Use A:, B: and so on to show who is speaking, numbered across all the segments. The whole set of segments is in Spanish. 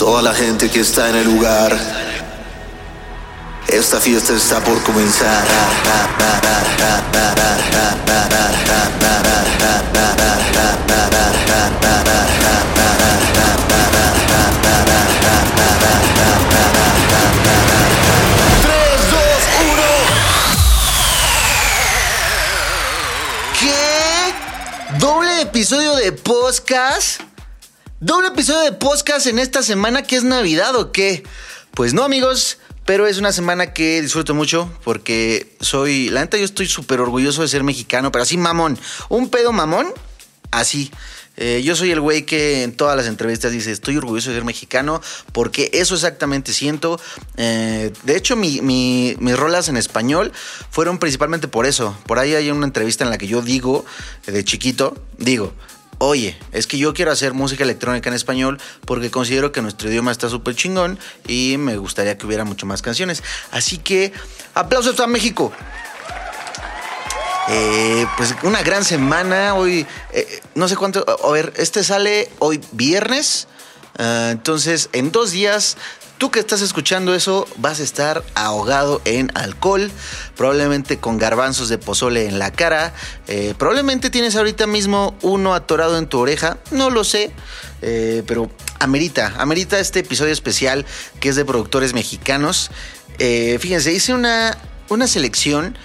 A: toda la gente que está en el lugar. Esta fiesta está por comenzar. Tres, dos, uno.
B: ¿Qué? ¿Doble episodio de podcast? ¿Doble episodio de podcast en esta semana que es Navidad o qué? Pues no, amigos, pero es una semana que disfruto mucho porque soy, la neta yo estoy súper orgulloso de ser mexicano, pero así mamón, un pedo mamón, así. Eh, yo soy el güey que en todas las entrevistas dice, estoy orgulloso de ser mexicano porque eso exactamente siento. Eh, de hecho, mi- mi- mis rolas en español fueron principalmente por eso. Por ahí hay una entrevista en la que yo digo, de chiquito, digo, oye, es que yo quiero hacer música electrónica en español porque considero que nuestro idioma está súper chingón y me gustaría que hubiera mucho más canciones. Así que, aplausos a México. Eh, pues una gran semana. Hoy, eh, no sé cuánto. A ver, este sale hoy viernes. Ah, entonces, en dos días, tú que estás escuchando eso, vas a estar ahogado en alcohol. Probablemente con garbanzos de pozole en la cara. eh, probablemente tienes ahorita mismo uno atorado en tu oreja. No lo sé. eh, pero amerita, amerita este episodio especial que es de productores mexicanos. Eh, fíjense, hice una, una selección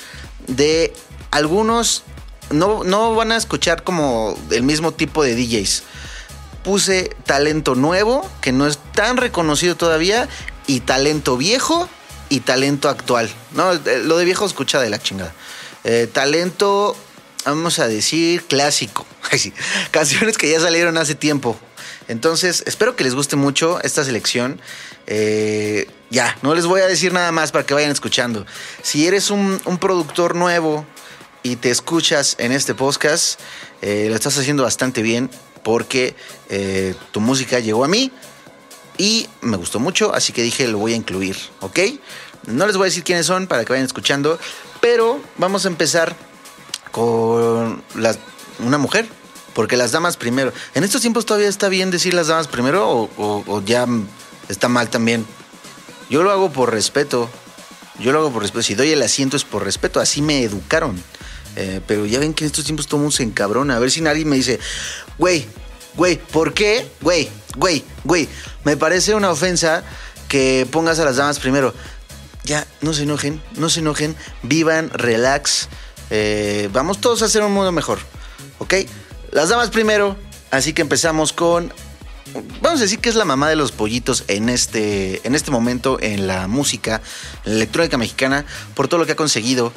B: de algunos no, no van a escuchar como el mismo tipo de DJs. Puse talento nuevo, que no es tan reconocido todavía, y talento viejo y talento actual. No, eh, lo de viejo escucha de la chingada. Eh, talento, vamos a decir, clásico. Canciones que ya salieron hace tiempo. Entonces, espero que les guste mucho esta selección. Eh, ya, no les voy a decir nada más para que vayan escuchando. Si eres un, productor nuevo y te escuchas en este podcast, lo estás haciendo bastante bien porque eh, tu música llegó a mí y me gustó mucho, así que dije lo voy a incluir, ¿ok? No les voy a decir quiénes son para que vayan escuchando, pero vamos a empezar con una mujer, porque las damas primero. ¿En estos tiempos todavía está bien decir las damas primero o, ya está mal también? Yo lo hago por respeto. Yo lo hago por respeto. Si doy el asiento es por respeto. Así me educaron. Eh, pero ya ven que en estos tiempos todo mundo se encabrona. A ver si nadie me dice, güey, güey, ¿por qué? Güey, güey, güey. Me parece una ofensa que pongas a las damas primero. Ya, no se enojen, no se enojen. Vivan, relax. Eh, vamos todos a hacer un mundo mejor. ¿Ok? Las damas primero. Así que empezamos con vamos a decir que es la mamá de los pollitos en este, en este momento en la música, en la electrónica mexicana, por todo lo que ha conseguido,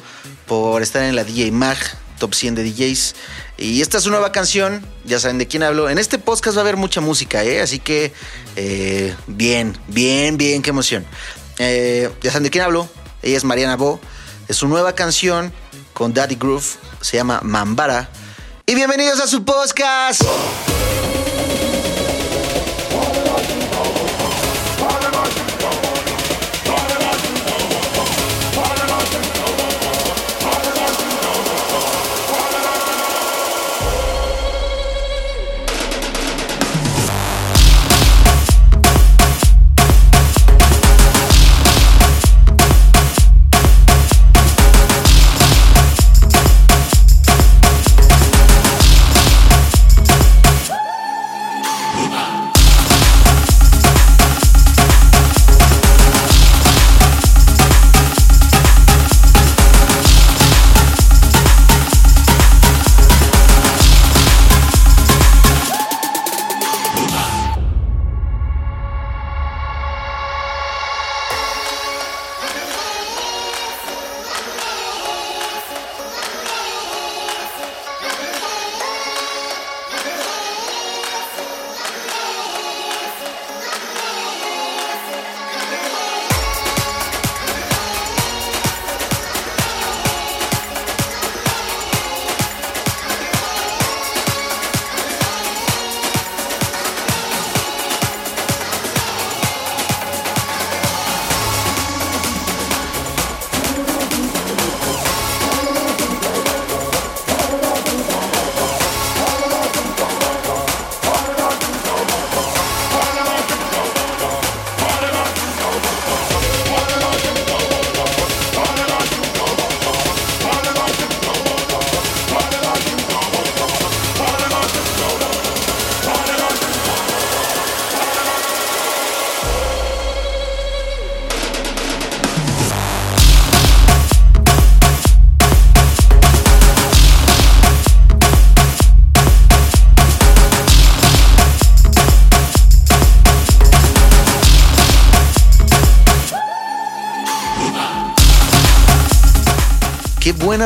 B: por estar en la DJ Mag, top 100 de DJs. Y esta es su nueva canción, ya saben de quién hablo. En este podcast va a haber mucha música, ¿eh? así que eh, bien, bien, bien, qué emoción. Eh, ya saben de quién hablo, ella es Mariana Bo, es su nueva canción con Daddy Groove, se llama Mambara. Y bienvenidos a su podcast.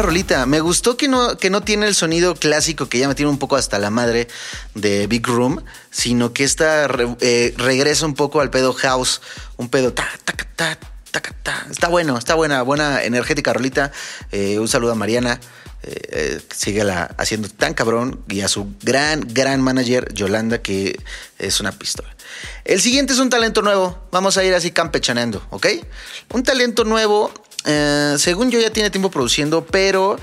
B: Rolita. Me gustó que no, que no tiene el sonido clásico que ya me tiene un poco hasta la madre de Big Room, sino que esta eh, regresa un poco al pedo house, un pedo ta, ta, ta, ta, ta, ta. Está bueno, está buena, buena energética rolita. Eh, un saludo a Mariana. Eh, eh, síguela haciendo tan cabrón y a su gran, gran manager Yolanda, que es una pistola. El siguiente es un talento nuevo. Vamos a ir así campechaneando, ¿ok? Un talento nuevo, eh, según yo ya tiene tiempo produciendo, pero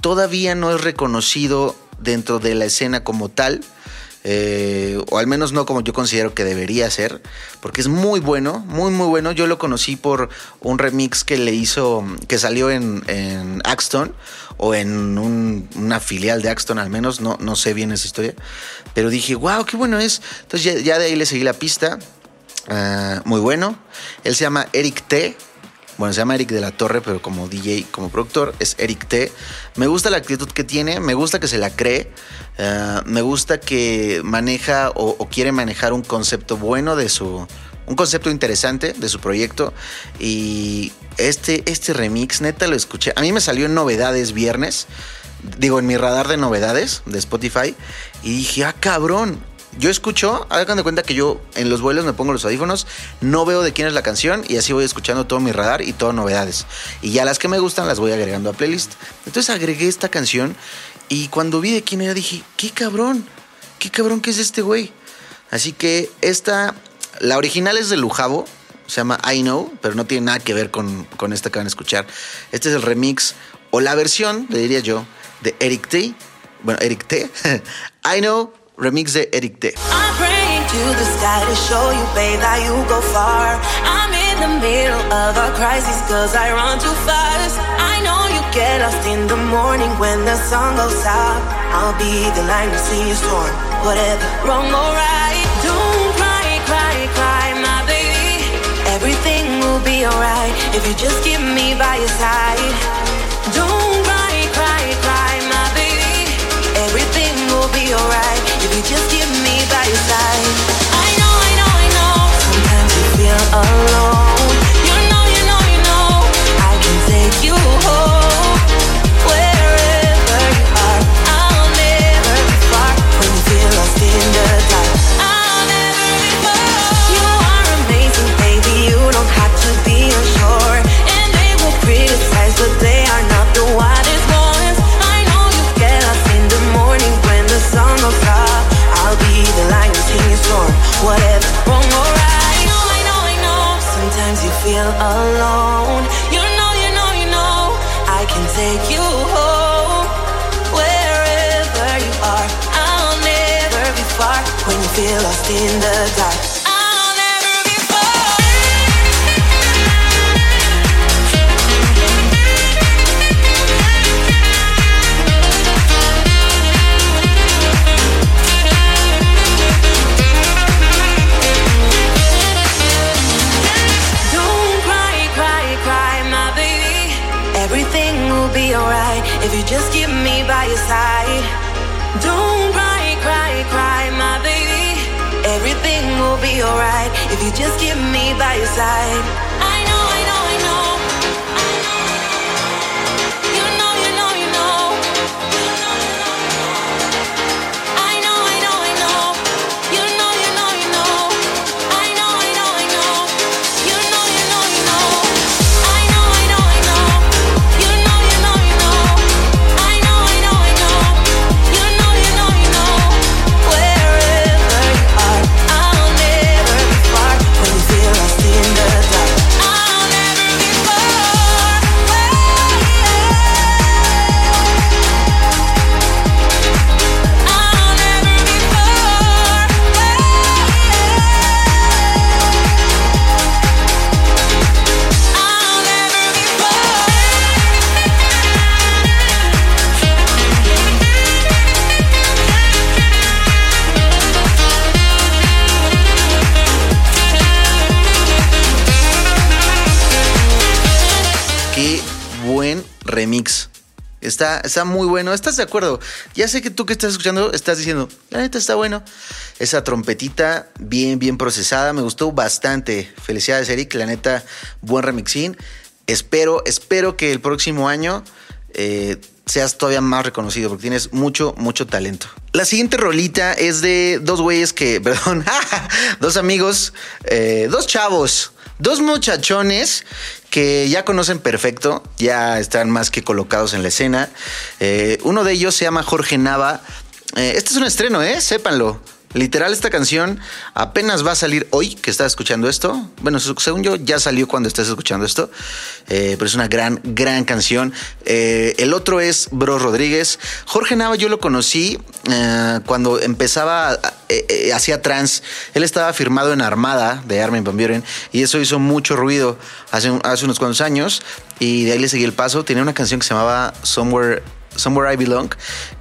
B: todavía no es reconocido dentro de la escena como tal. eh, o al menos no como yo considero que debería ser, porque es muy bueno, muy muy bueno. Yo lo conocí por un remix que le hizo, que salió en, en Axton o en un- una filial de Axton al menos, no, no sé bien esa historia, pero dije, wow, qué bueno es. Entonces ya, de ahí le seguí la pista, Ah, muy bueno. Él se llama Eric T. Bueno, se llama Eric de la Torre, pero como DJ, como productor, es Eric T. Me gusta la actitud que tiene, me gusta que se la cree, ah, me gusta que maneja o, o quiere manejar un concepto bueno de su. Un concepto interesante de su proyecto. Y este, este remix, neta, lo escuché. A mí me salió en novedades viernes. Digo, en mi radar de novedades de Spotify. Y dije, ah, cabrón. Yo escucho, hagan de cuenta que yo en los vuelos me pongo los audífonos, no veo de quién es la canción y así voy escuchando todo mi radar y todo novedades. Y ya las que me gustan las voy agregando a playlist. Entonces agregué esta canción y cuando vi de quién era dije, qué cabrón, qué cabrón que es este güey. Así que esta, la original es de Lujavo, se llama I Know, pero no tiene nada que ver con, con esta que van a escuchar. Este es el remix o la versión, le diría yo, de Eric T. Bueno, Eric T. I Know, remix de Eric T.
C: I'm praying to the sky to show you, babe, that you go far. I'm in the middle of a crisis, cause I run too fast. I know you get lost in the morning when the sun goes out. I'll be the line to see you storm. Whatever, wrong or right. Don't cry, cry, cry, my baby. Everything will be alright if you just keep me by your side. Just
B: slide Está, está muy bueno. ¿Estás de acuerdo? Ya sé que tú que estás escuchando estás diciendo, la neta está bueno. Esa trompetita bien, bien procesada. Me gustó bastante. Felicidades, Eric. La neta, buen remixín. Espero, espero que el próximo año eh, seas todavía más reconocido porque tienes mucho, mucho talento. La siguiente rolita es de dos güeyes que, perdón, dos amigos, eh, dos chavos, dos muchachones que ya conocen perfecto, ya están más que colocados en la escena. Eh, uno de ellos se llama Jorge Nava. Eh, este es un estreno, ¿eh? Sépanlo. Literal, esta canción apenas va a salir hoy que estás escuchando esto. Bueno, según yo, ya salió cuando estás escuchando esto. Eh, pero es una gran, gran canción. Eh, el otro es Bros Rodríguez. Jorge Nava, yo lo conocí eh, cuando empezaba, hacía trans. Él estaba firmado en Armada de Armin Van Buren y eso hizo mucho ruido hace, hace unos cuantos años. Y de ahí le seguí el paso. Tenía una canción que se llamaba Somewhere Somewhere I Belong,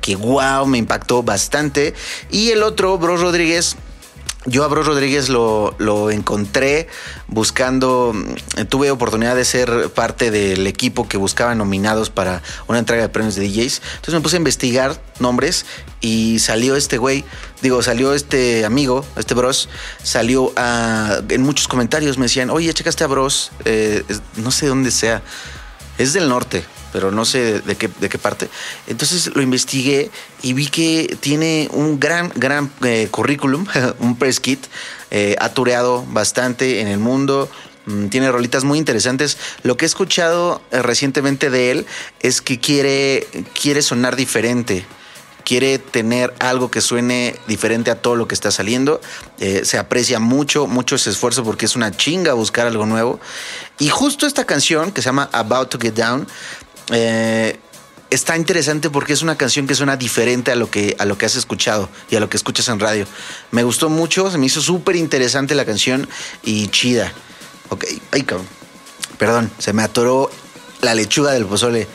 B: que wow, me impactó bastante. Y el otro, Bros Rodríguez, yo a Bros Rodríguez lo, lo, encontré buscando, mm, tuve oportunidad de ser parte del equipo que buscaba nominados para una entrega de premios de DJs. Entonces me puse a investigar nombres y salió este güey, digo, salió este amigo, este Bros, salió a, en muchos comentarios, me decían, oye, checaste a Bros, eh, no sé dónde sea, es del norte, pero no sé de qué, de qué parte. Entonces lo investigué y vi que tiene un gran, gran eh, currículum, un press kit. Eh, ha tureado bastante en el mundo. Mm, tiene rolitas muy interesantes. Lo que he escuchado eh, recientemente de él es que quiere, quiere sonar diferente quiere tener algo que suene diferente a todo lo que está saliendo. Eh, se aprecia mucho, mucho ese esfuerzo porque es una chinga buscar algo nuevo. Y justo esta canción que se llama About to Get Down eh, está interesante porque es una canción que suena diferente a lo que, a lo que has escuchado y a lo que escuchas en radio. Me gustó mucho, se me hizo súper interesante la canción y chida. Ok, ay cabrón. Perdón, se me atoró la lechuga del pozole.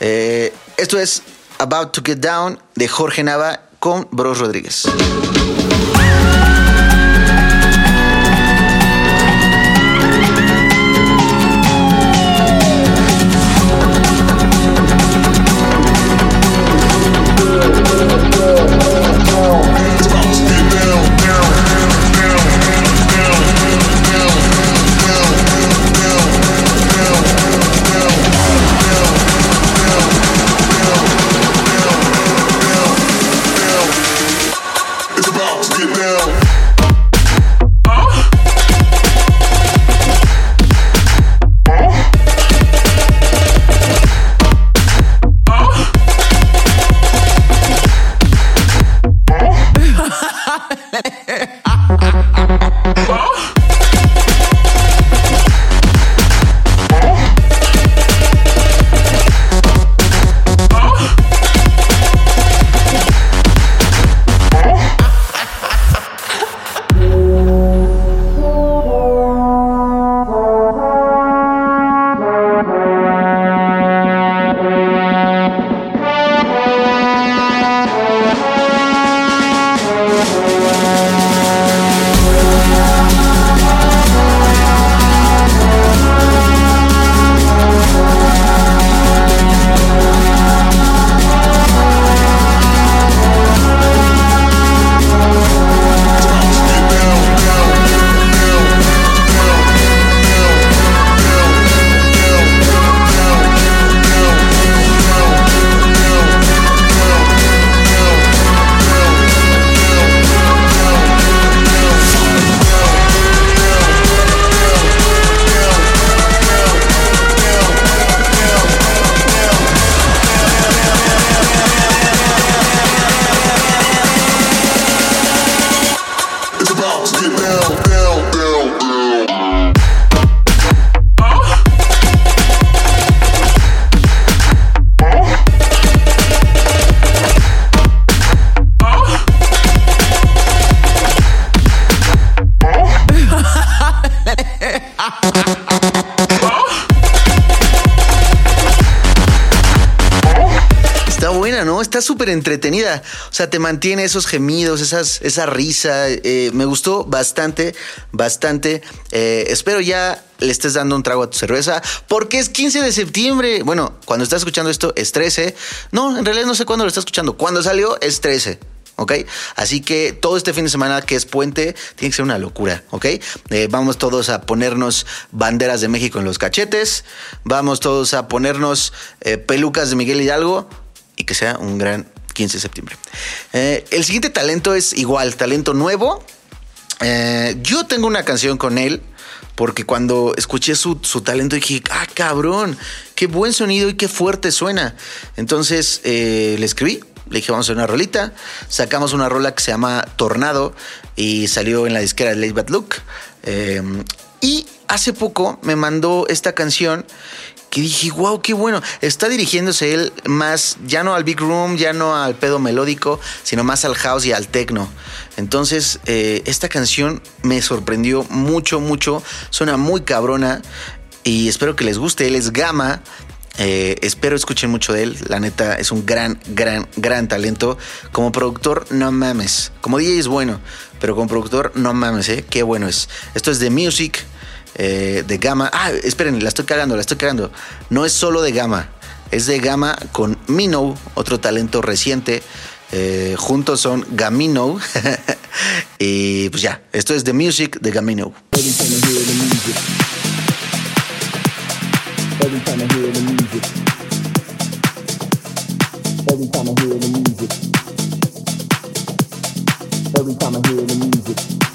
B: Eh, esto es About to Get Down de Jorge Nava con Bros Rodríguez. Entretenida. O sea, te mantiene esos gemidos, esas, esa risa. Eh, me gustó bastante, bastante. Eh, espero ya le estés dando un trago a tu cerveza porque es 15 de septiembre. Bueno, cuando estás escuchando esto es 13. No, en realidad no sé cuándo lo estás escuchando. Cuando salió es 13. ¿ok? Así que todo este fin de semana que es puente, tiene que ser una locura, ¿ok? Eh, vamos todos a ponernos banderas de México en los cachetes, vamos todos a ponernos pelucas de Miguel Hidalgo y que sea un gran 15 de septiembre. Eh, el siguiente talento es igual, talento nuevo. Eh, yo tengo una canción con él porque cuando escuché su, su, talento dije, ah, cabrón, qué buen sonido y qué fuerte suena. Entonces eh, le escribí, le dije, vamos a hacer una rolita. Sacamos una rola que se llama Tornado y salió en la disquera de Late Bad Look. Y hace poco me mandó esta canción que dije, wow, qué bueno. Está dirigiéndose él más, ya no al big room, ya no al pedo melódico, sino más al house y al techno. Entonces, eh, esta canción me sorprendió mucho, mucho. Suena muy cabrona y espero que les guste. Él es Gama. Eh, espero escuchen mucho de él. La neta es un gran, gran, gran talento. Como productor, no mames. Como DJ es bueno, pero como productor, no mames, ¿eh? Qué bueno es. Esto es de Music eh, de Gama. Ah, esperen, la estoy cagando, la estoy cagando. No es solo de Gama, es de Gama con Mino, otro talento reciente. Eh, juntos son Gamino. y pues ya, esto es The Music de Gamino.
D: Every time I the music.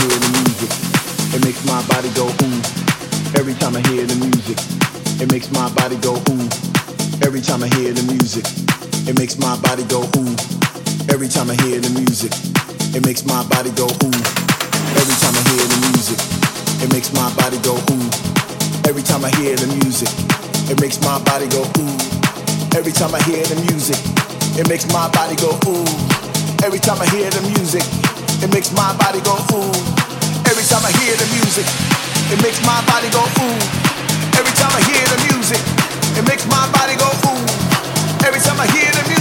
D: Hear the music, it makes my body go ooh. Every time I hear the music, it makes my body go ooh. Every time I hear the music, it makes my body go ooh. Every time I hear the music, it makes my body go ooh. Every time I hear the music, it makes my body go ooh. Every time I hear the music, it makes my body go ooh. Every time I hear the music, it makes my body go ooh. Every time I hear the music, it makes my body go ooh. Every time I hear the music, it makes my body go ooh. Every time I hear the music, it makes my body go ooh. Every time I hear the music,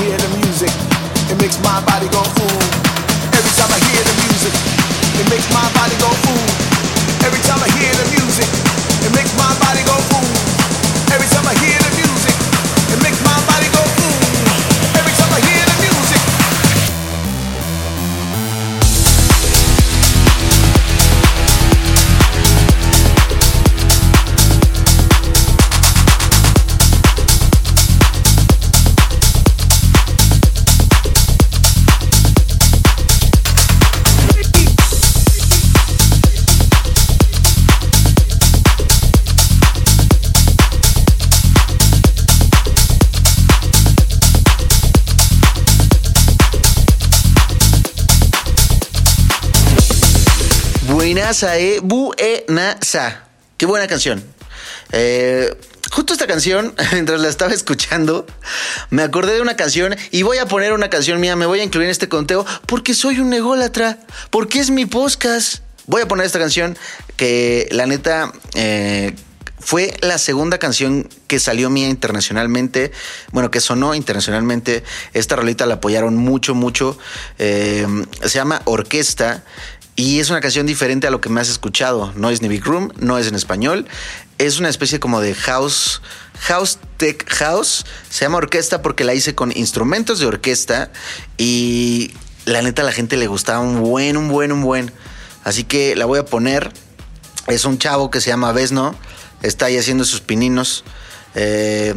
D: hear the music, it makes my body go ooh. Every time I hear the music, it makes my body go ooh. Every time I hear the music, it makes my body go ooh. Every time I hear
B: Buenaza, eh. Buenaza. Qué buena canción. Eh, justo esta canción, mientras la estaba escuchando, me acordé de una canción y voy a poner una canción mía, me voy a incluir en este conteo porque soy un ególatra, porque es mi podcast. Voy a poner esta canción que la neta eh, fue la segunda canción que salió mía internacionalmente, bueno, que sonó internacionalmente. Esta rolita la apoyaron mucho, mucho. Eh, se llama Orquesta. Y es una canción diferente a lo que me has escuchado. No es ni Big Room, no es en español. Es una especie como de house, house tech house. Se llama orquesta porque la hice con instrumentos de orquesta. Y la neta a la gente le gustaba un buen, un buen, un buen. Así que la voy a poner. Es un chavo que se llama Vesno. Está ahí haciendo sus pininos. Eh,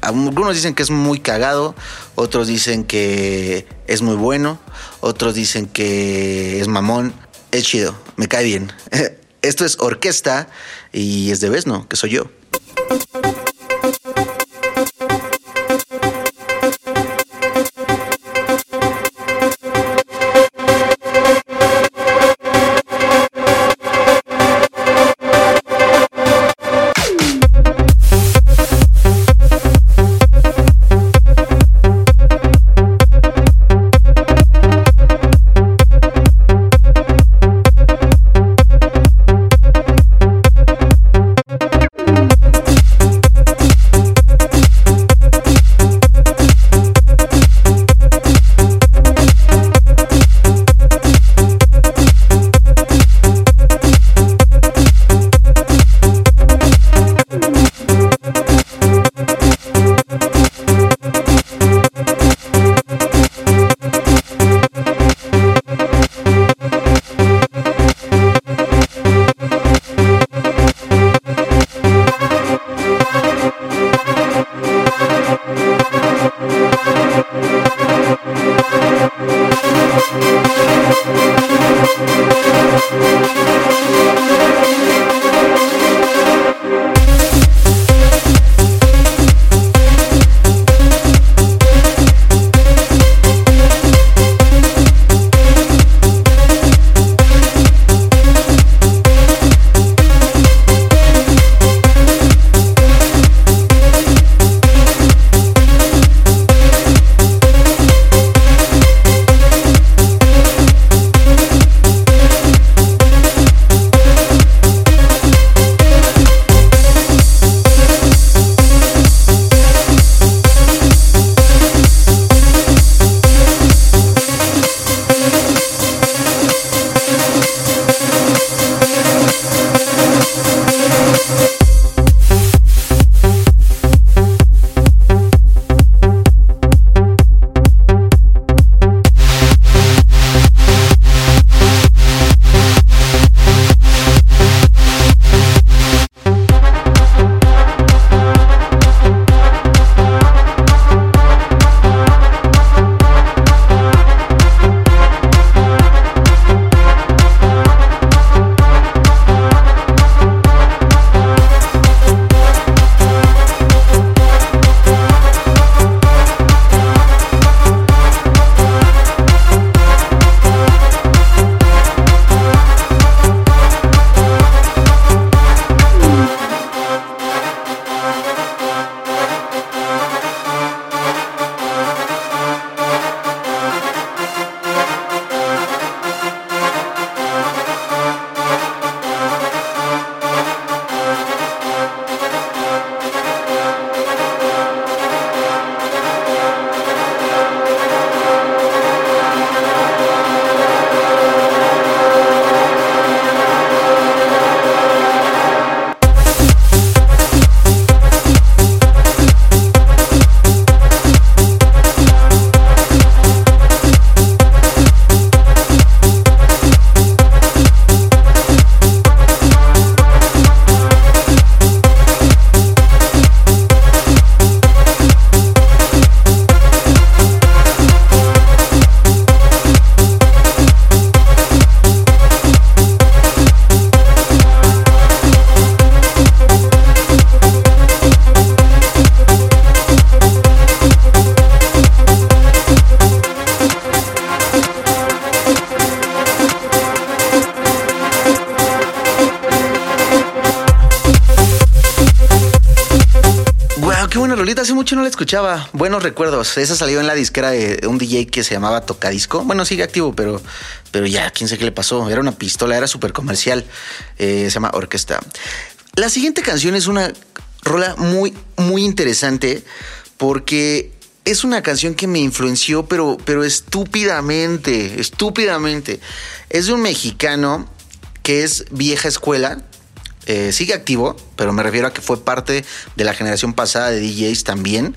B: algunos dicen que es muy cagado, otros dicen que es muy bueno, otros dicen que es mamón es chido, me cae bien. Esto es orquesta y es de Vesno, que soy yo. Mucho no la escuchaba. Buenos recuerdos. Esa salió en la disquera de un DJ que se llamaba Tocadisco. Bueno, sigue activo, pero, pero ya, quién sé qué le pasó. Era una pistola, era súper comercial. Eh, se llama Orquesta. La siguiente canción es una rola muy, muy interesante porque es una canción que me influenció, pero, pero estúpidamente, estúpidamente. Es de un mexicano que es vieja escuela. Eh, sigue activo, pero me refiero a que fue parte de la generación pasada de DJs también.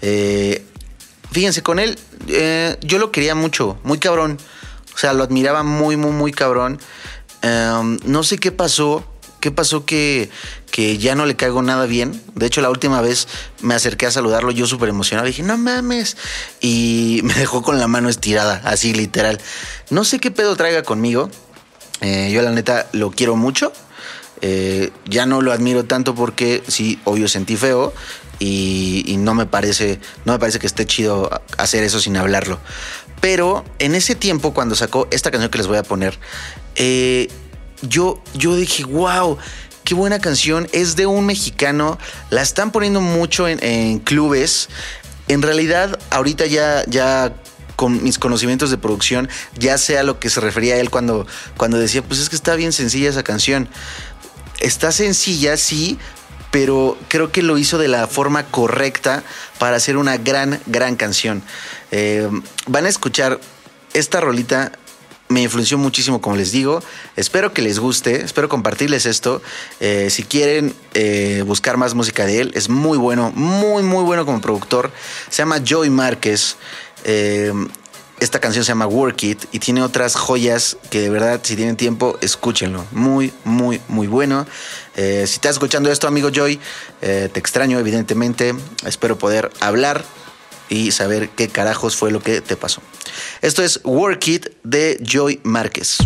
B: Eh, fíjense, con él eh, yo lo quería mucho, muy cabrón. O sea, lo admiraba muy, muy, muy cabrón. Um, no sé qué pasó. ¿Qué pasó que, que ya no le caigo nada bien? De hecho, la última vez me acerqué a saludarlo yo súper emocionado. Dije, no mames. Y me dejó con la mano estirada, así literal. No sé qué pedo traiga conmigo. Yo la neta lo quiero mucho. Eh, ya no lo admiro tanto porque sí, obvio sentí feo y, no me parece, no me parece que esté chido hacer eso sin hablarlo. Pero en ese tiempo, cuando sacó esta canción que les voy a poner, eh, yo, yo dije, wow, qué buena canción. Es de un mexicano. La están poniendo mucho en, en clubes. En realidad, ahorita ya, ya con mis conocimientos de producción, ya sé a lo que se refería a él cuando, cuando decía, pues es que está bien sencilla esa canción. Está sencilla, sí, pero creo que lo hizo de la forma correcta para hacer una gran, gran canción. Eh, van a escuchar esta rolita. Me influenció muchísimo, como les digo. Espero que les guste, espero compartirles esto. Eh, si quieren eh, buscar más música de él, es muy bueno, muy, muy bueno como productor. Se llama Joey Márquez. Esta canción se llama Work It y tiene otras joyas que de verdad, si tienen tiempo, escúchenlo. Muy, muy, muy bueno. Eh, si estás escuchando esto, amigo Joy, eh, te extraño, evidentemente. Espero poder hablar y saber qué carajos fue lo que te pasó. Esto es Work It de Joy Márquez.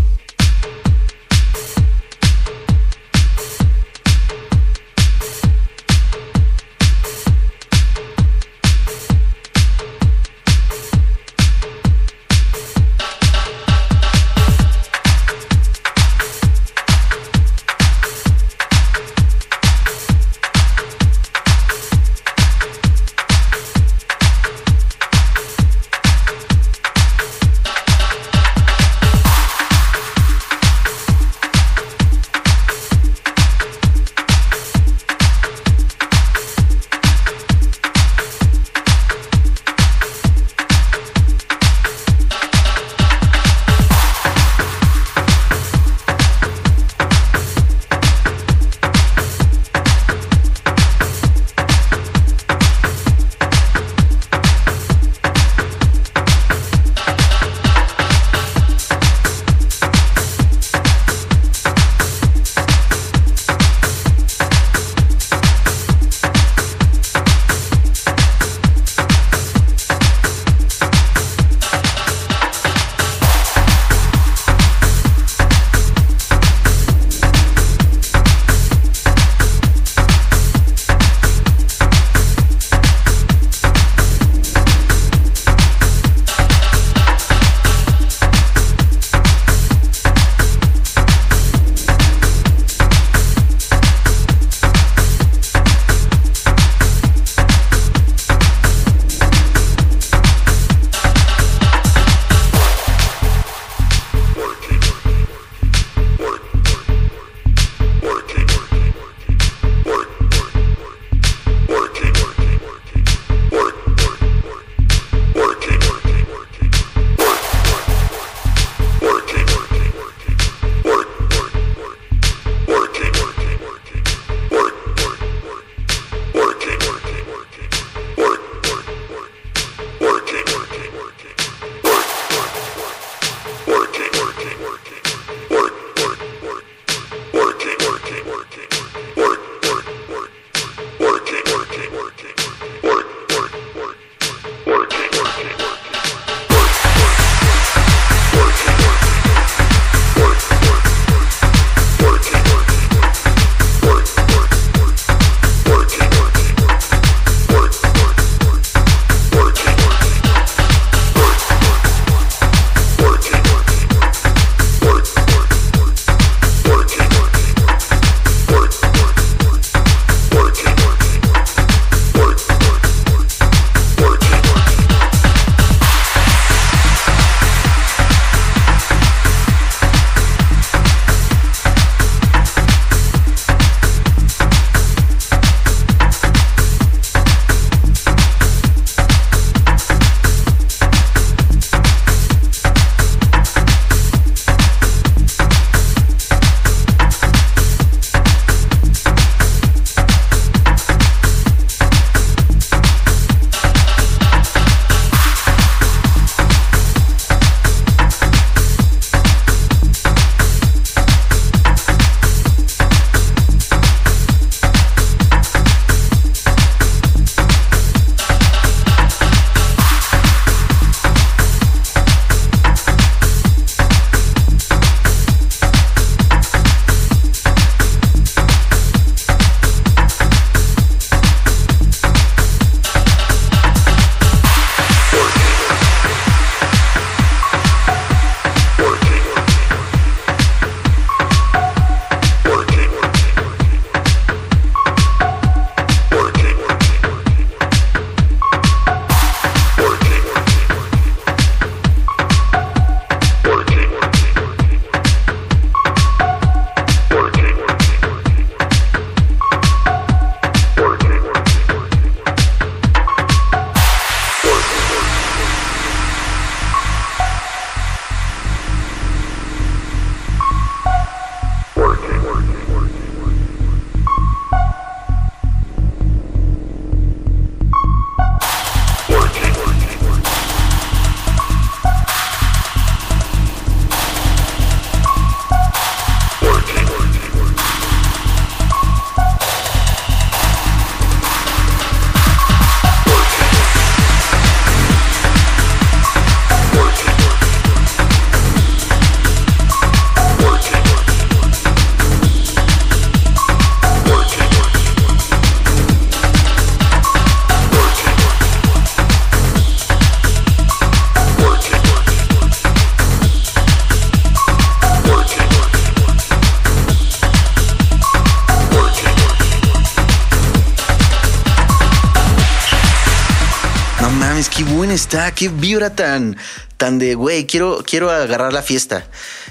B: Qué vibra tan, tan de, güey, quiero, quiero agarrar la fiesta.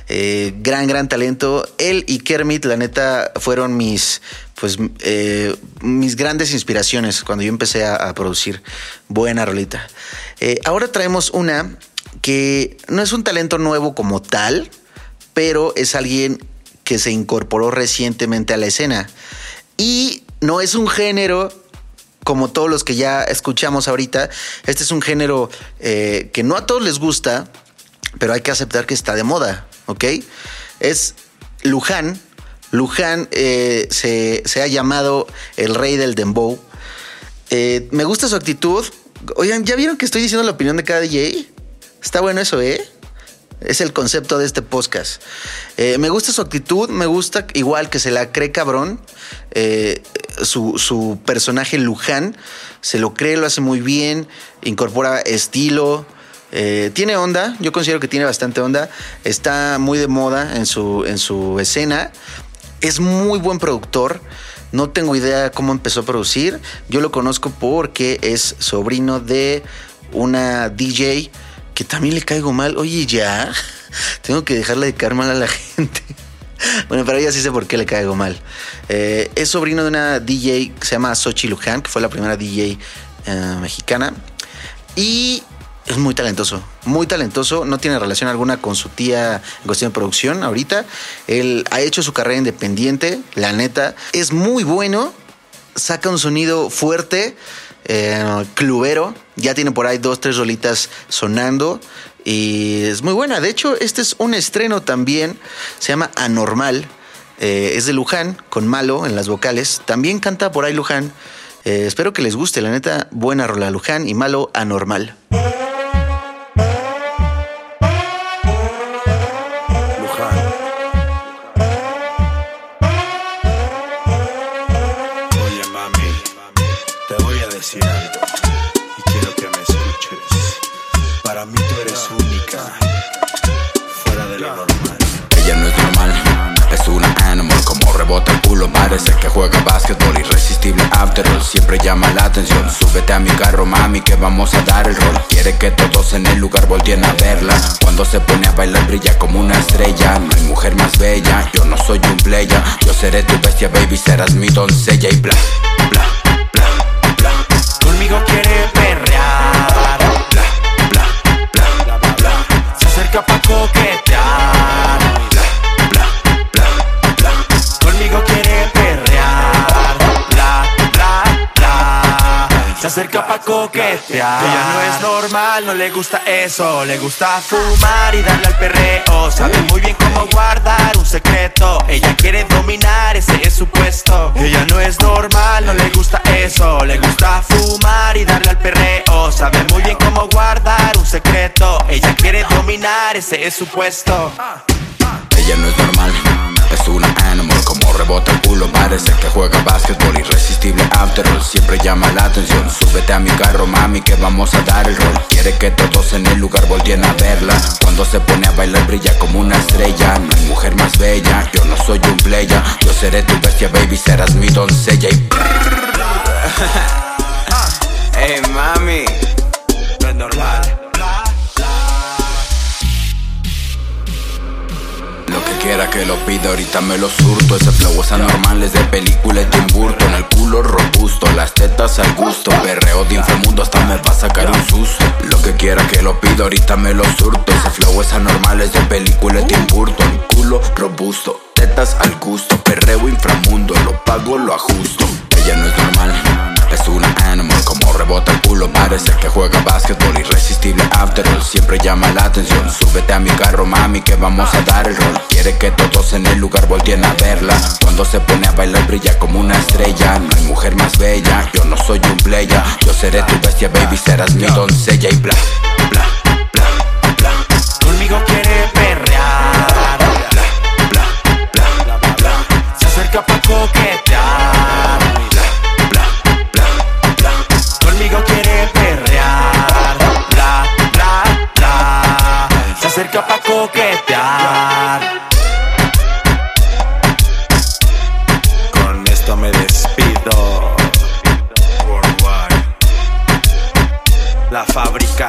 B: Eh, gran, gran talento. Él y Kermit, la neta, fueron mis, pues, eh, mis grandes inspiraciones cuando yo empecé a, producir. Buena rolita. Eh, ahora traemos una que no es un talento nuevo como tal, pero es alguien que se incorporó recientemente a la escena. Y no es un género como todos los que ya escuchamos ahorita. Este es un género eh, que no a todos les gusta, pero hay que aceptar que está de moda, ¿ok? Es Luján. Luján eh, se, se, ha llamado el rey del dembow. Eh, me gusta su actitud. Oigan, ¿ya vieron que estoy diciendo la opinión de cada DJ? Está bueno eso, ¿eh? Es el concepto de este podcast. Eh, me gusta su actitud, me gusta igual que se la cree cabrón. Eh, su, personaje Luján se lo cree, lo hace muy bien, incorpora estilo. Eh, tiene onda, yo considero que tiene bastante onda. Está muy de moda en su escena. Es muy buen productor. No tengo idea cómo empezó a producir. Yo lo conozco porque es sobrino de una DJ que también le caigo mal. Oye, ya, tengo que dejarle de caer mal a la gente. Bueno, pero ya sí sé por qué le caigo mal. Eh, es sobrino de una DJ que se llama Sochi Luján, que fue la primera DJ eh, mexicana. Y es muy talentoso, muy talentoso. No tiene relación alguna con su tía en cuestión de producción ahorita. Él ha hecho su carrera independiente, la neta. Es muy bueno, saca un sonido fuerte eh, clubero. Ya tiene por ahí dos, tres rolitas sonando. Y es muy buena. De hecho, este es un estreno también. Se llama Anormal. Eh, es de Luján, con Malo en las vocales. También canta por ahí Luján. Eh, espero que les guste, la neta. Buena rola Luján y Malo Anormal.
E: Rebota el culo, parece que juega básquetbol Irresistible after all, siempre llama la atención Súbete a mi carro, mami, que vamos a dar el rol Quiere que todos en el lugar volteen a verla Cuando se pone a bailar brilla como una estrella No hay mujer más bella, yo no soy un playa Yo seré tu bestia, baby, serás mi doncella Y bla, bla, bla, bla.
F: Conmigo quiere perrear
E: Bla, bla, bla, bla, bla.
F: Se acerca pa' coquetear Se acerca pa' coquetear. Ella no es normal, no le gusta eso. Le gusta fumar y darle al perreo. Sabe muy bien cómo guardar un secreto. Ella quiere dominar, ese es su puesto. Ella no es normal, no le gusta eso. Le gusta fumar y darle al perreo. Sabe muy bien cómo guardar un secreto. Ella quiere dominar, ese es su puesto
E: Ella no es normal, es una animal Como rebota el culo, parece que juega básquetbol Irresistible after all, siempre llama la atención Súbete a mi carro, mami, que vamos a dar el rol. Quiere que todos en el lugar volteen a verla. Cuando se pone a bailar brilla como una estrella. No hay mujer más bella, yo no soy un playa Yo seré tu bestia, baby, serás mi doncella y
G: Hey mami,
F: No es normal
E: Lo que quiera que lo pida, ahorita me lo surto. Ese flow es anormal, es de película de Tim Burton. El culo robusto, las tetas al gusto. Perreo de inframundo, hasta me va a sacar un susto. Lo que quiera que lo pida, ahorita me lo surto. Ese flow es anormal, es de película de Tim Burton. Culo robusto, tetas al gusto. Perreo inframundo, lo pago, lo ajusto. Ella no es normal. Es una animal, como rebota el culo Parece que juega básquetbol Irresistible after all, siempre llama la atención Súbete a mi carro, mami, que vamos a dar el rol Quiere que todos en el lugar volteen a verla Cuando se pone a bailar brilla como una estrella No hay mujer más bella, yo no soy un playa Yo seré tu bestia, baby, serás mi doncella Y bla,
F: acerca pa' coquetear
H: Con esto me despido. Worldwide. la fábrica.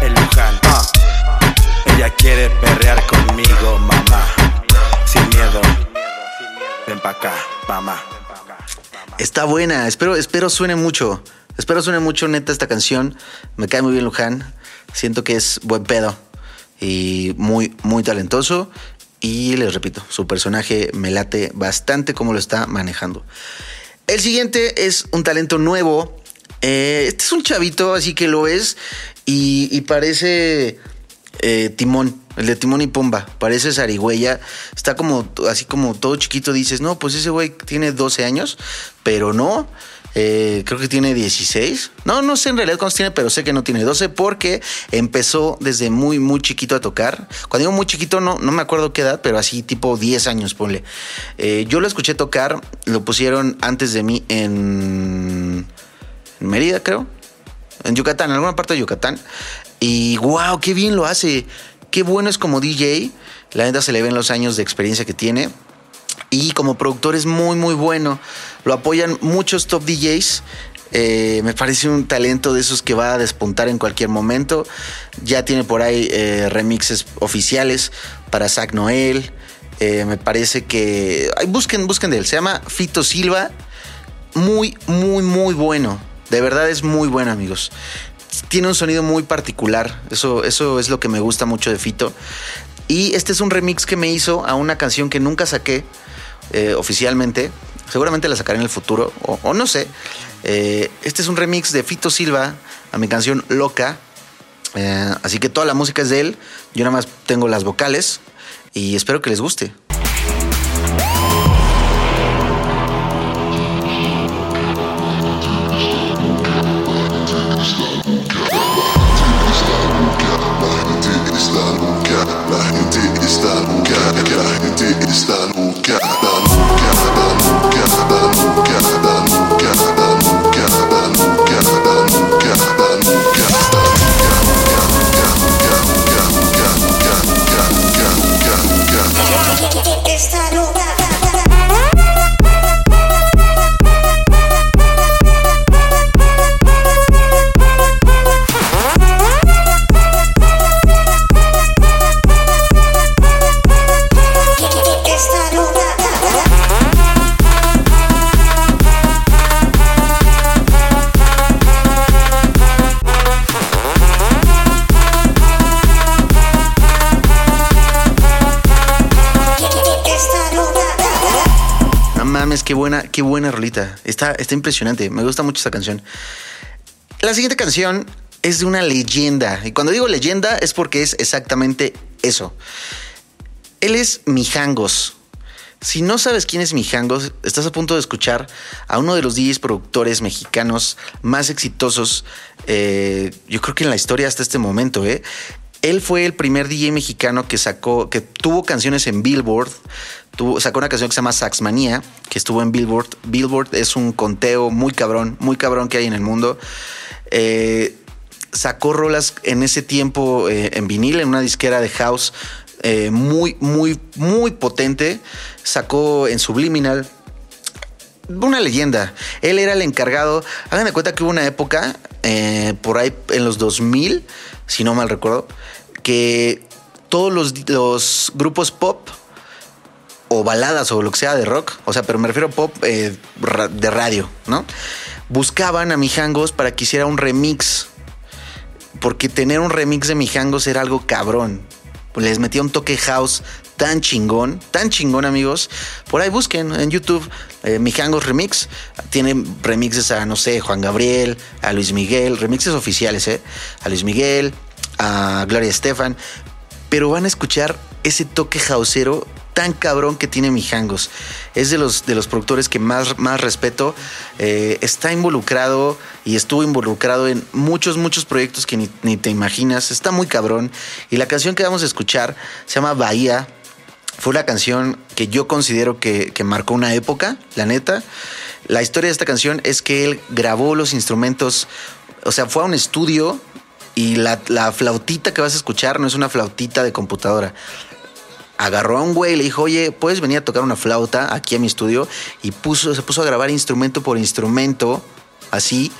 H: El Luján. ah. Ella quiere perrear conmigo, mamá. Sin miedo. Ven pa' acá, mamá.
B: Está buena, espero, espero suene mucho. Espero suene mucho neta esta canción. Me cae muy bien Luján. Siento que es buen pedo y muy, muy talentoso. Y les repito, su personaje me late bastante como lo está manejando. El siguiente es un talento nuevo. Eh, este es un chavito, así que lo es. Y, y parece eh, Timón, el de Timón y Pumba. Parece zarigüeya. Está como así como todo chiquito. Dices, no, pues ese güey tiene 12 años, pero no. Eh, creo que tiene 16. No, no sé en realidad cuántos tiene, pero sé que no tiene 12 porque empezó desde muy, muy chiquito a tocar. Cuando digo muy chiquito, no, no me acuerdo qué edad, pero así tipo 10 años, ponle. Eh, yo lo escuché tocar, lo pusieron antes de mí en, en Mérida, creo. En Yucatán, en alguna parte de Yucatán. Y wow, qué bien lo hace. Qué bueno es como DJ. La neta se le ven los años de experiencia que tiene. Y como productor es muy, muy bueno. Lo apoyan muchos top DJs. Eh, me parece un talento de esos que va a despuntar en cualquier momento. Ya tiene por ahí eh, remixes oficiales para Zach Noel. Eh, me parece que. busquen, busquen de él. Se llama Fito Silva. Muy, muy, muy bueno. De verdad es muy bueno, amigos. Tiene un sonido muy particular. Eso, eso es lo que me gusta mucho de Fito. Y este es un remix que me hizo a una canción que nunca saqué eh, oficialmente. Seguramente la sacaré en el futuro, o, no sé. Eh, este es un remix de Fito Silva a mi canción Loca. Eh, así que toda la música es de él. Yo nada más tengo las vocales y espero que les guste.
I: Está
B: impresionante. Me gusta mucho esta canción. La siguiente canción es de una leyenda. Y cuando digo leyenda es porque es exactamente eso. Él es Mijangos. Si no sabes quién es Mijangos, estás a punto de escuchar a uno de los DJs productores mexicanos más exitosos, eh, yo creo que en la historia hasta este momento. ¿eh? Él fue el primer DJ mexicano que sacó, que tuvo canciones en Billboard. Sacó una canción que se llama Saxmanía, que estuvo en Billboard. Billboard es un conteo muy cabrón, muy cabrón que hay en el mundo. Eh, sacó rolas en ese tiempo eh, en vinil, en una disquera de house eh, muy, muy, muy potente. Sacó en Subliminal. Una leyenda. Él era el encargado. Hagan de cuenta que hubo una época, por ahí en los 2000, si no mal recuerdo, que todos los grupos pop o baladas o lo que sea de rock, o sea, pero me refiero a pop eh, de radio, ¿no? Buscaban a Mijangos para que hiciera un remix, porque tener un remix de Mijangos era algo cabrón. Les metía un toque house tan chingón, tan chingón, amigos. Por ahí busquen en YouTube eh, Mijangos Remix. Tienen remixes a, no sé, Juan Gabriel, a Luis Miguel, remixes oficiales, ¿eh? A Luis Miguel, a Gloria Estefan. Pero van a escuchar ese toque houseero tan cabrón que tiene Mijangos. Es de los, de los productores que más, más respeto. Eh, está involucrado y estuvo involucrado en muchos, muchos proyectos que ni, te imaginas. Está muy cabrón. Y la canción que vamos a escuchar se llama Bahía. Fue una canción que yo considero que, que marcó una época, la neta. La historia de esta canción es que él grabó los instrumentos, o sea, fue a un estudio y la, la flautita que vas a escuchar no es una flautita de computadora agarró a un güey y le dijo, oye, ¿puedes venir a tocar una flauta aquí a mi estudio? Y puso, se puso a grabar instrumento por instrumento, así,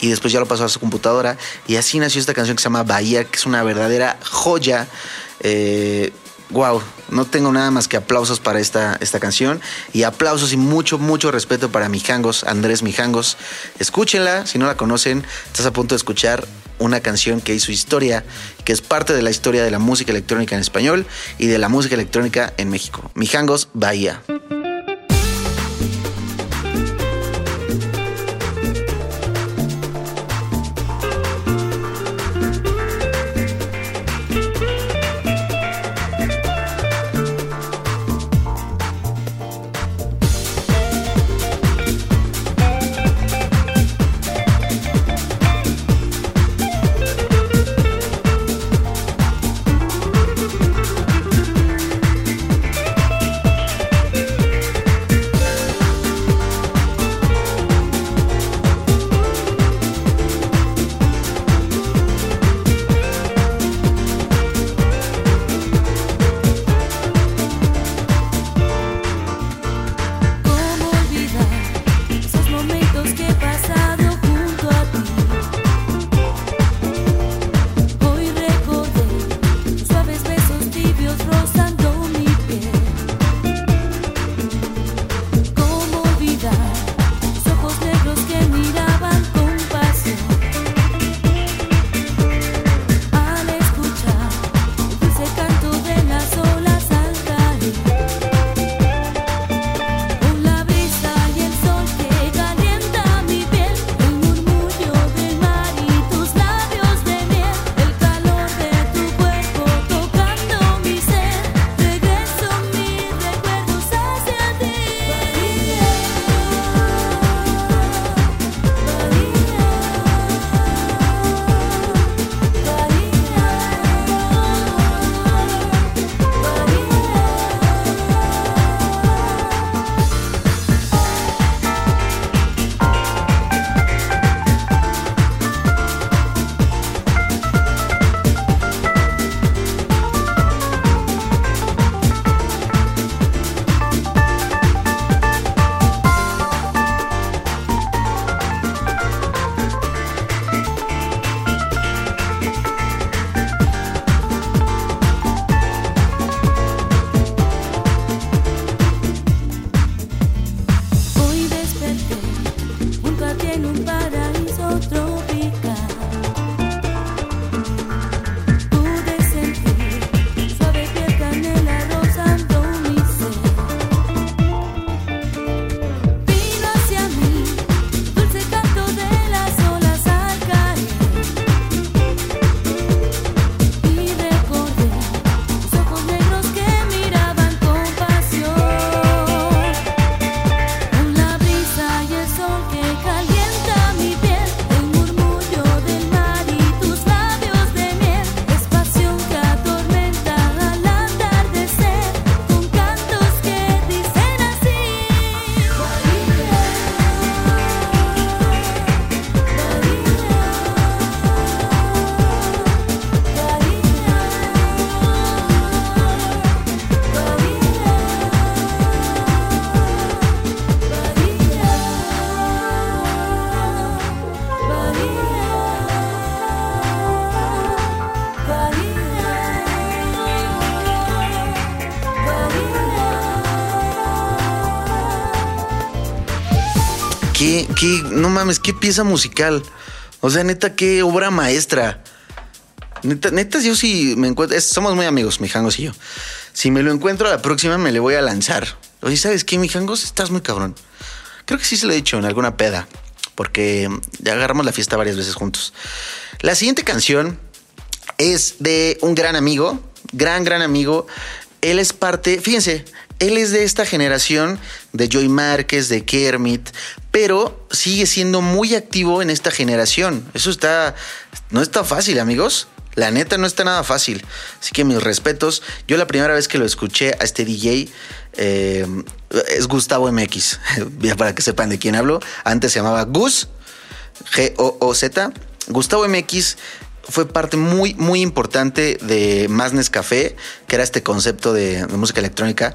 B: y después ya lo pasó a su computadora y así nació esta canción que se llama Bahía, que es una verdadera joya. Eh, wow, no tengo nada más que aplausos para esta, esta canción y aplausos y mucho, mucho respeto para Mijangos, Andrés Mijangos. Escúchenla, si no la conocen, estás a punto de escuchar una canción que hizo historia, que es parte de la historia de la música electrónica en español y de la música electrónica en México. Mijangos, Bahía. ¿Qué, no mames, qué pieza musical? O sea, neta, qué obra maestra. Neta, neta yo sí me encuentro, somos muy amigos, Mijangos y yo. Si me lo encuentro la próxima, me le voy a lanzar. Oye, ¿sabes qué, Mijangos? Estás muy cabrón. Creo que sí se lo he dicho en alguna peda, porque ya agarramos la fiesta varias veces juntos. La siguiente canción es de un gran amigo, gran, gran amigo. Él es parte, fíjense, él es de esta generación de Joy Márquez, de Kermit, pero sigue siendo muy activo en esta generación. Eso está, no está fácil, amigos. La neta no está nada fácil. Así que mis respetos. Yo la primera vez que lo escuché a este DJ eh, es Gustavo MX. Ya para que sepan de quién hablo. Antes se llamaba Gus, G-O-O-Z. Gustavo MX fue parte muy, muy importante de Más Café, que era este concepto de, música electrónica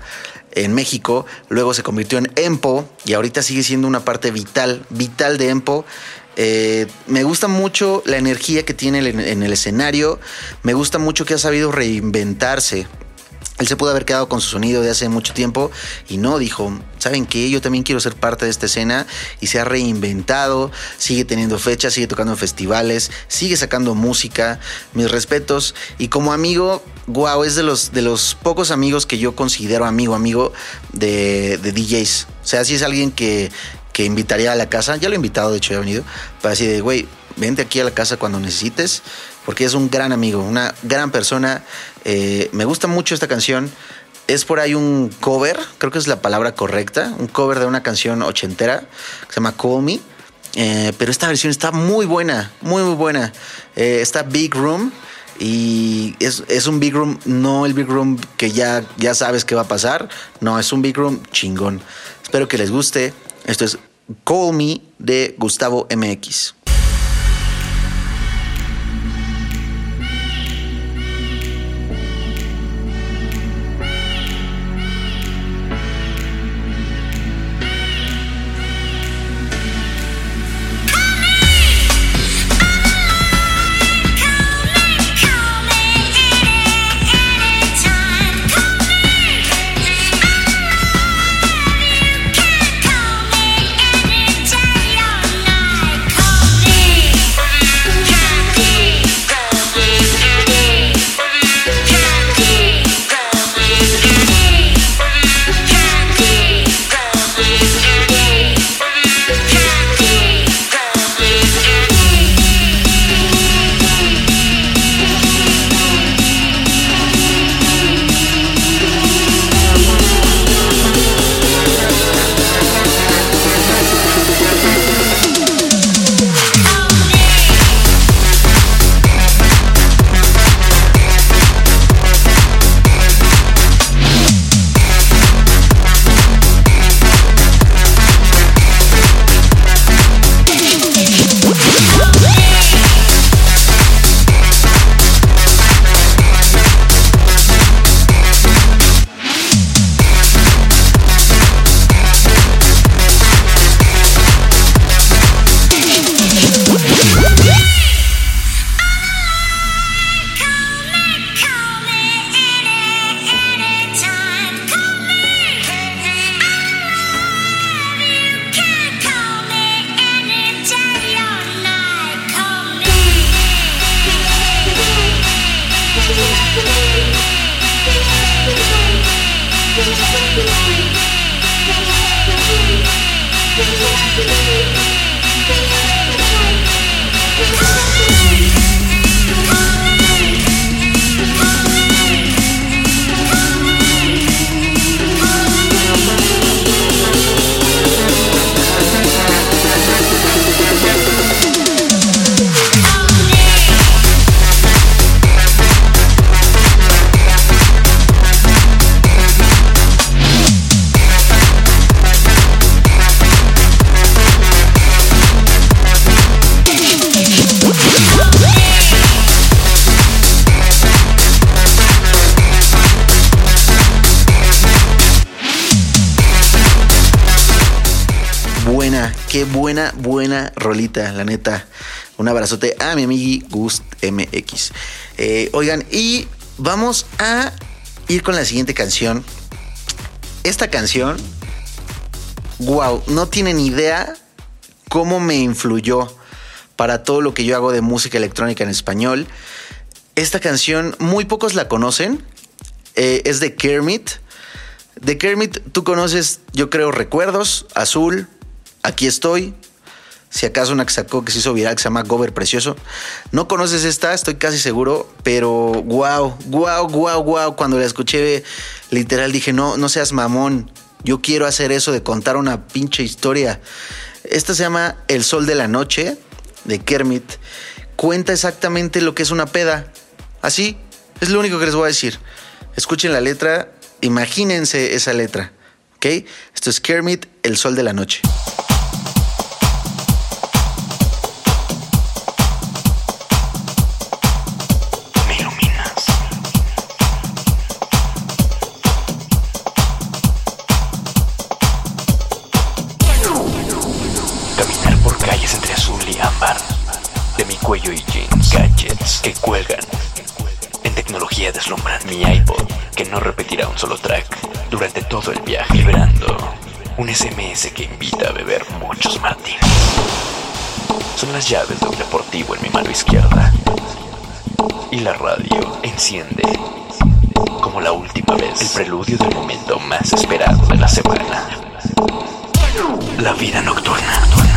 B: en México. Luego se convirtió en Empo y ahorita sigue siendo una parte vital, vital de Empo. Eh, me gusta mucho la energía que tiene en en el escenario. Me gusta mucho que ha sabido reinventarse. Él se pudo haber quedado con su sonido de hace mucho tiempo y no dijo, ¿saben qué? Yo también quiero ser parte de esta escena y se ha reinventado, sigue teniendo fechas, sigue tocando festivales, sigue sacando música, mis respetos y como amigo, wow, es de los, de los pocos amigos que yo considero amigo, amigo de, de DJs. O sea, si es alguien que, que invitaría a la casa, ya lo he invitado, de hecho ya ha venido, para decir, de, güey, vente aquí a la casa cuando necesites, porque es un gran amigo, una gran persona. Eh, me gusta mucho esta canción. Es por ahí un cover, creo que es la palabra correcta, un cover de una canción ochentera que se llama Call Me. Eh, pero esta versión está muy buena, muy, muy buena. Eh, está Big Room y es, es un Big Room, no el Big Room que ya, ya sabes qué va a pasar. No, es un Big Room chingón. Espero que les guste. Esto es Call Me de Gustavo MX. Buena, buena rolita, la neta. Un abrazote a mi amigui Gust MX. Eh, oigan, y vamos a ir con la siguiente canción. Esta canción, wow, no tienen idea cómo me influyó para todo lo que yo hago de música electrónica en español. Esta canción, muy pocos la conocen. Eh, es de Kermit. De Kermit, tú conoces, yo creo, Recuerdos, Azul, Aquí estoy. Si acaso una que sacó que se hizo viral que se llama Gober Precioso. No conoces esta, estoy casi seguro, pero wow, wow, wow, wow. Cuando la escuché, literal dije, no, no seas mamón. Yo quiero hacer eso de contar una pinche historia. Esta se llama El Sol de la Noche, de Kermit. Cuenta exactamente lo que es una peda. Así, es lo único que les voy a decir. Escuchen la letra, imagínense esa letra. ¿Ok? Esto es Kermit, El Sol de la Noche.
J: En tecnología deslumbran mi iPod, que no repetirá un solo track durante todo el viaje, liberando un SMS que invita a beber muchos martinis. Son las llaves de un deportivo en mi mano izquierda. Y la radio enciende como la última vez el preludio del momento más esperado de la semana. La vida nocturna.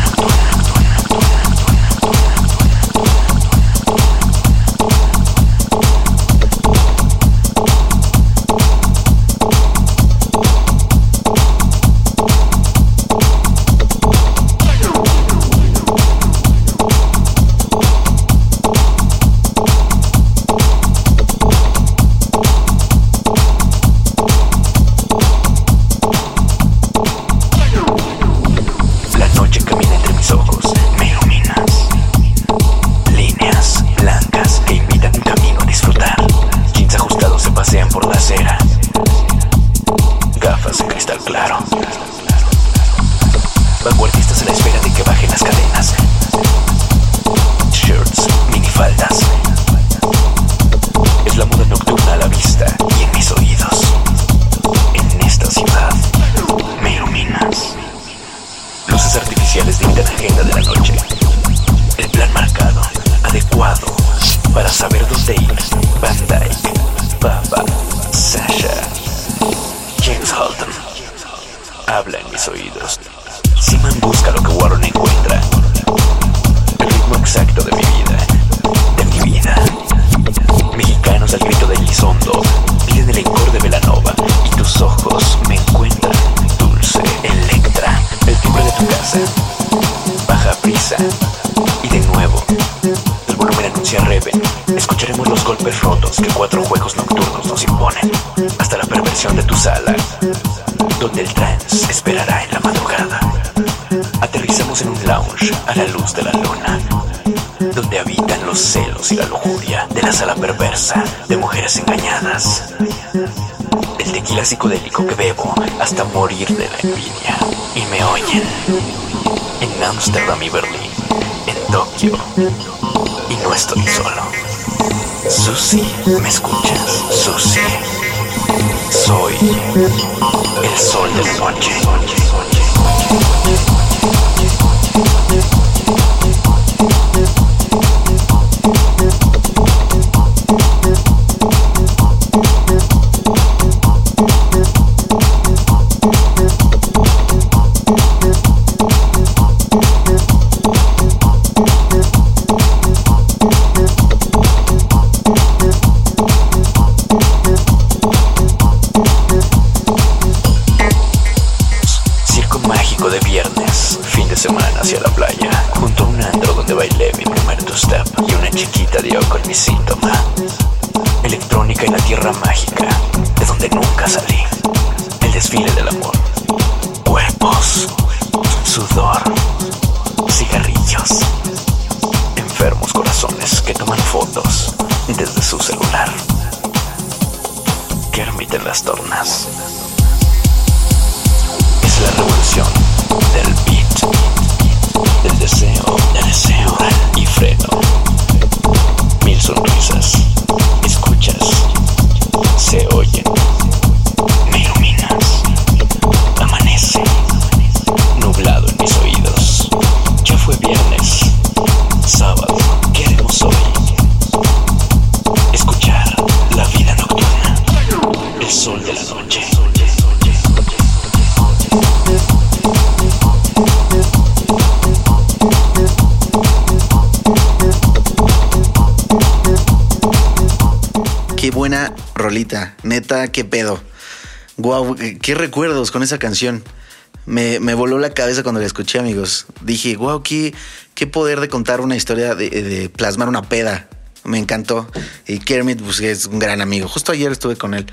J: Esperará en la madrugada. Aterrizamos en un lounge a la luz de la luna donde habitan los celos y la lujuria de la sala perversa de mujeres engañadas. El tequila psicodélico que bebo hasta morir de la envidia. Y me oyen en Ámsterdam y Berlín, en Tokio. Y no estoy solo. Susi, ¿me escuchas? Susi. Soy el sol de noche.
B: Buena rolita, neta, qué pedo. Guau, qué recuerdos con esa canción. Me, me voló la cabeza cuando la escuché, amigos. Dije, guau, qué, qué poder de contar una historia, de, de plasmar una peda. Me encantó. Y Kermit pues, es un gran amigo. Justo ayer estuve con él.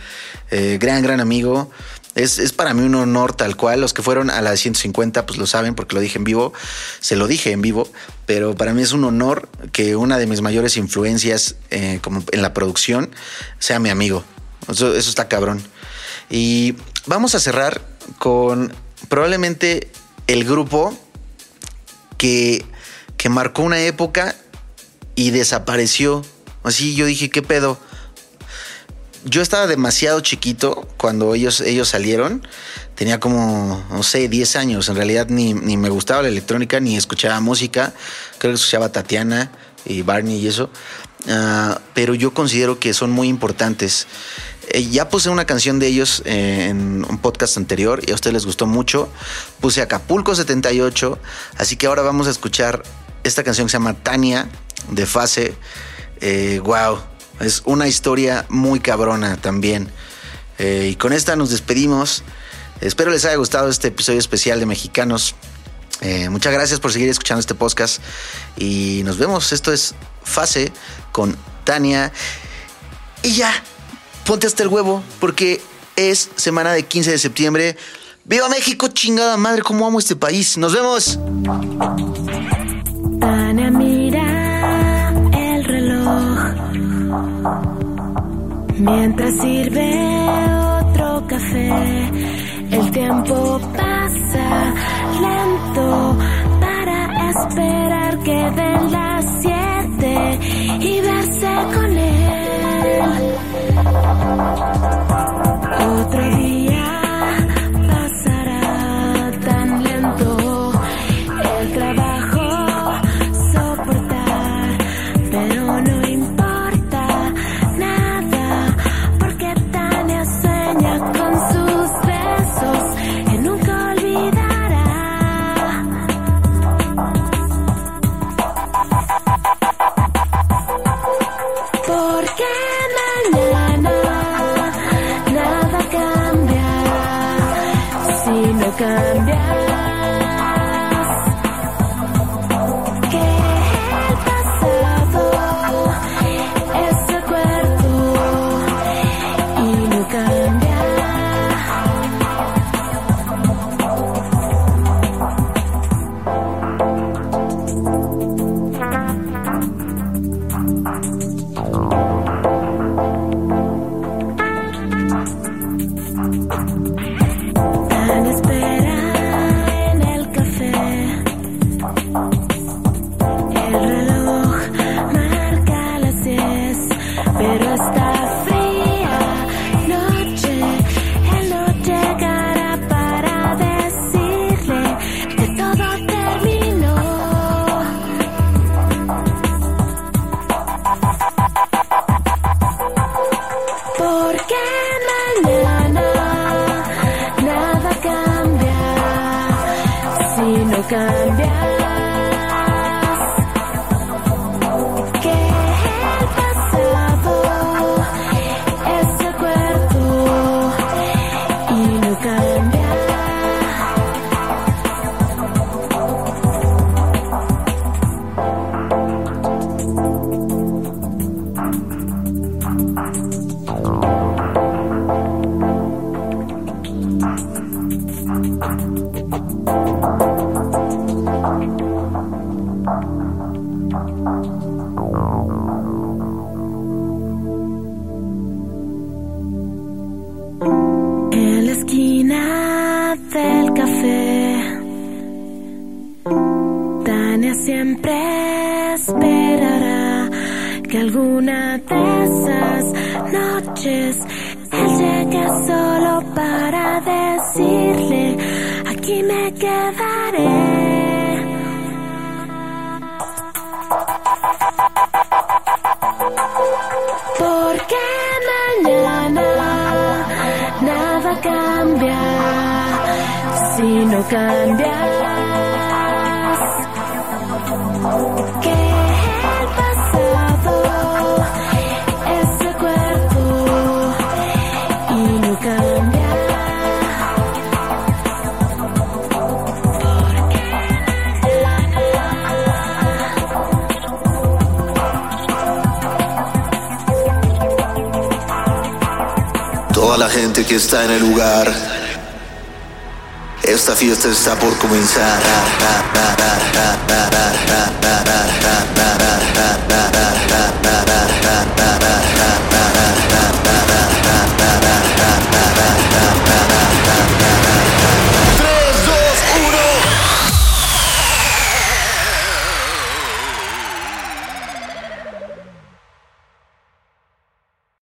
B: Eh, gran, gran amigo. Es, es, para mí un honor tal cual. Los que fueron a la 150 pues lo saben porque lo dije en vivo. Se lo dije en vivo. Pero para mí es un honor que una de mis mayores influencias eh, como en la producción sea mi amigo. Eso, eso está cabrón. Y vamos a cerrar con probablemente el grupo que, que marcó una época y desapareció. Así yo dije, ¿qué pedo? Yo estaba demasiado chiquito cuando ellos, ellos salieron. Tenía como, no sé, 10 años. En realidad ni, ni me gustaba la electrónica, ni escuchaba música. Creo que escuchaba Tatiana y Barney y eso. Ah, pero yo considero que son muy importantes. Eh, ya puse una canción de ellos eh, en un podcast anterior y a ustedes les gustó mucho. Puse Acapulco 78, así que ahora vamos a escuchar esta canción que se llama Tania de Fase. Eh, wow, es una historia muy cabrona también. Eh, y con esta nos despedimos. Espero les haya gustado este episodio especial de Mexicanos. Eh, muchas gracias por seguir escuchando este podcast y nos vemos. Esto es Fase con Tania. Y ya, ponte hasta el huevo porque es semana de 15 de septiembre. ¡Viva México, chingada madre! ¿Cómo amo este país? ¡Nos vemos!
K: Mientras sirve otro café. El tiempo pasa lento para esperar que den las siete y verse con él. Otro día
A: está por comenzar.